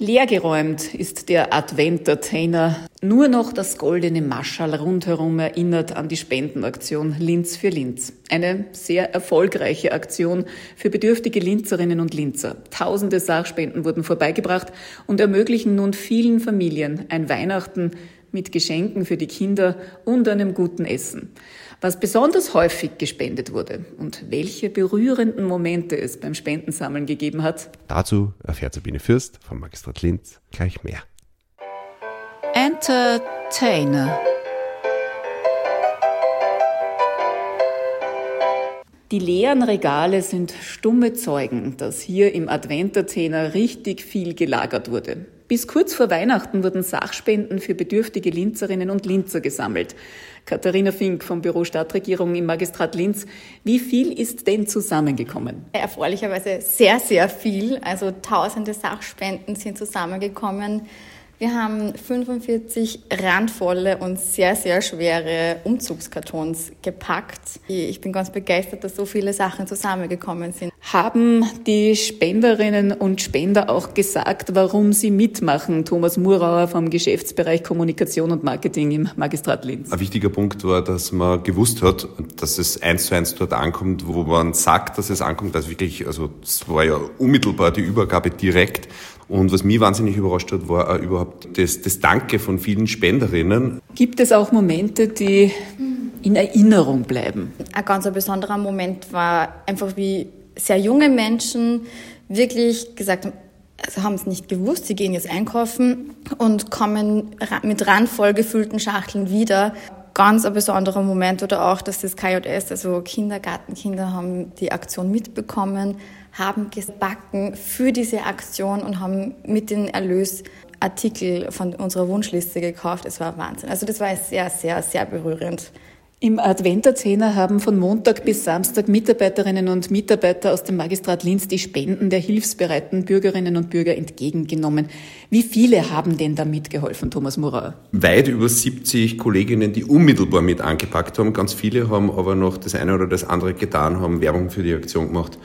Leergeräumt ist der Adventertainer. Nur noch das goldene Maschall rundherum erinnert an die Spendenaktion Linz für Linz. Eine sehr erfolgreiche Aktion für bedürftige Linzerinnen und Linzer. Tausende Sachspenden wurden vorbeigebracht und ermöglichen nun vielen Familien ein Weihnachten mit Geschenken für die Kinder und einem guten Essen. Was besonders häufig gespendet wurde und welche berührenden Momente es beim Spendensammeln gegeben hat. Dazu erfährt Sabine Fürst vom Magistrat Linz gleich mehr. Entertainer. Die leeren Regale sind stumme Zeugen, dass hier im Adventertainer richtig viel gelagert wurde. Bis kurz vor Weihnachten wurden Sachspenden für bedürftige Linzerinnen und Linzer gesammelt. Katharina Fink vom Büro Stadtregierung im Magistrat Linz. Wie viel ist denn zusammengekommen? Erfreulicherweise sehr, sehr viel. Also tausende Sachspenden sind zusammengekommen. Wir haben 45 randvolle und sehr, sehr schwere Umzugskartons gepackt. Ich bin ganz begeistert, dass so viele Sachen zusammengekommen sind. Haben die Spenderinnen und Spender auch gesagt, warum sie mitmachen? Thomas Murauer vom Geschäftsbereich Kommunikation und Marketing im Magistrat Linz. Ein wichtiger Punkt war, dass man gewusst hat, dass es eins zu eins dort ankommt, wo man sagt, dass es ankommt. Also wirklich, also es war ja unmittelbar die Übergabe direkt. Und was mich wahnsinnig überrascht hat, war auch überhaupt das, das Danke von vielen Spenderinnen. Gibt es auch Momente, die in Erinnerung bleiben? Ein ganz besonderer Moment war einfach, wie sehr junge Menschen wirklich gesagt haben, also haben es nicht gewusst, sie gehen jetzt einkaufen und kommen mit randvoll gefüllten Schachteln wieder. Ganz ein besonderer Moment oder auch, dass das KJS, also Kindergartenkinder, haben die Aktion mitbekommen, haben gebacken für diese Aktion und haben mit den Erlös Artikel von unserer Wunschliste gekauft. Es war Wahnsinn. Also das war sehr, sehr, sehr berührend. Im Adventerzehner haben von Montag bis Samstag Mitarbeiterinnen und Mitarbeiter aus dem Magistrat Linz die Spenden der hilfsbereiten Bürgerinnen und Bürger entgegengenommen. Wie viele haben denn da mitgeholfen, Thomas Murer? Weit über 70 Kolleginnen, die unmittelbar mit angepackt haben. Ganz viele haben aber noch das eine oder das andere getan, haben Werbung für die Aktion gemacht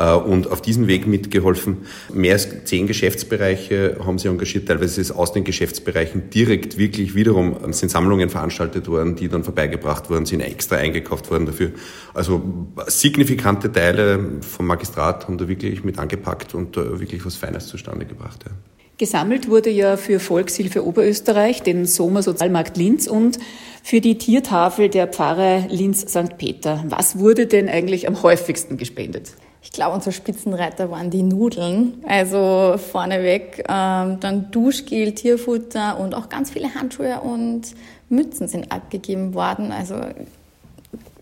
und auf diesem Weg mitgeholfen. Mehr als zehn Geschäftsbereiche haben sie engagiert. Teilweise ist aus den Geschäftsbereichen direkt wirklich wiederum sind Sammlungen veranstaltet worden, die dann vorbeigebracht worden, sind extra eingekauft worden dafür. Also signifikante Teile vom Magistrat haben da wirklich mit angepackt und da wirklich was Feines zustande gebracht. Ja. Gesammelt wurde ja für Volkshilfe Oberösterreich, den Sommer Sozialmarkt Linz und für die Tiertafel der Pfarrer Linz St. Peter. Was wurde denn eigentlich am häufigsten gespendet? Ich glaube, unser Spitzenreiter waren die Nudeln. Also vorneweg ähm, dann Duschgel, Tierfutter und auch ganz viele Handschuhe und Mützen sind abgegeben worden. Also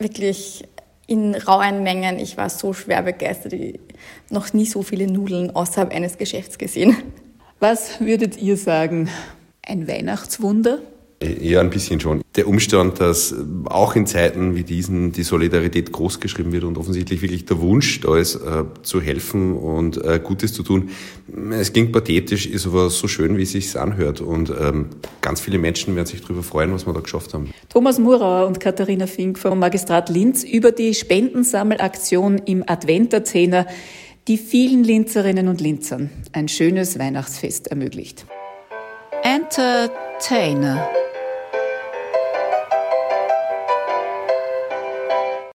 wirklich in rauen Mengen. Ich war so schwer begeistert. Ich noch nie so viele Nudeln außerhalb eines Geschäfts gesehen. Was würdet ihr sagen? Ein Weihnachtswunder? Ja, ein bisschen schon. Der Umstand, dass auch in Zeiten wie diesen die Solidarität großgeschrieben wird und offensichtlich wirklich der Wunsch da ist, äh, zu helfen und äh, Gutes zu tun. Es klingt pathetisch, ist aber so schön, wie es sich anhört. Und ähm, ganz viele Menschen werden sich darüber freuen, was wir da geschafft haben. Thomas Murauer und Katharina Fink vom Magistrat Linz über die Spendensammelaktion im Adventerzehner, die vielen Linzerinnen und Linzern ein schönes Weihnachtsfest ermöglicht. Entertainer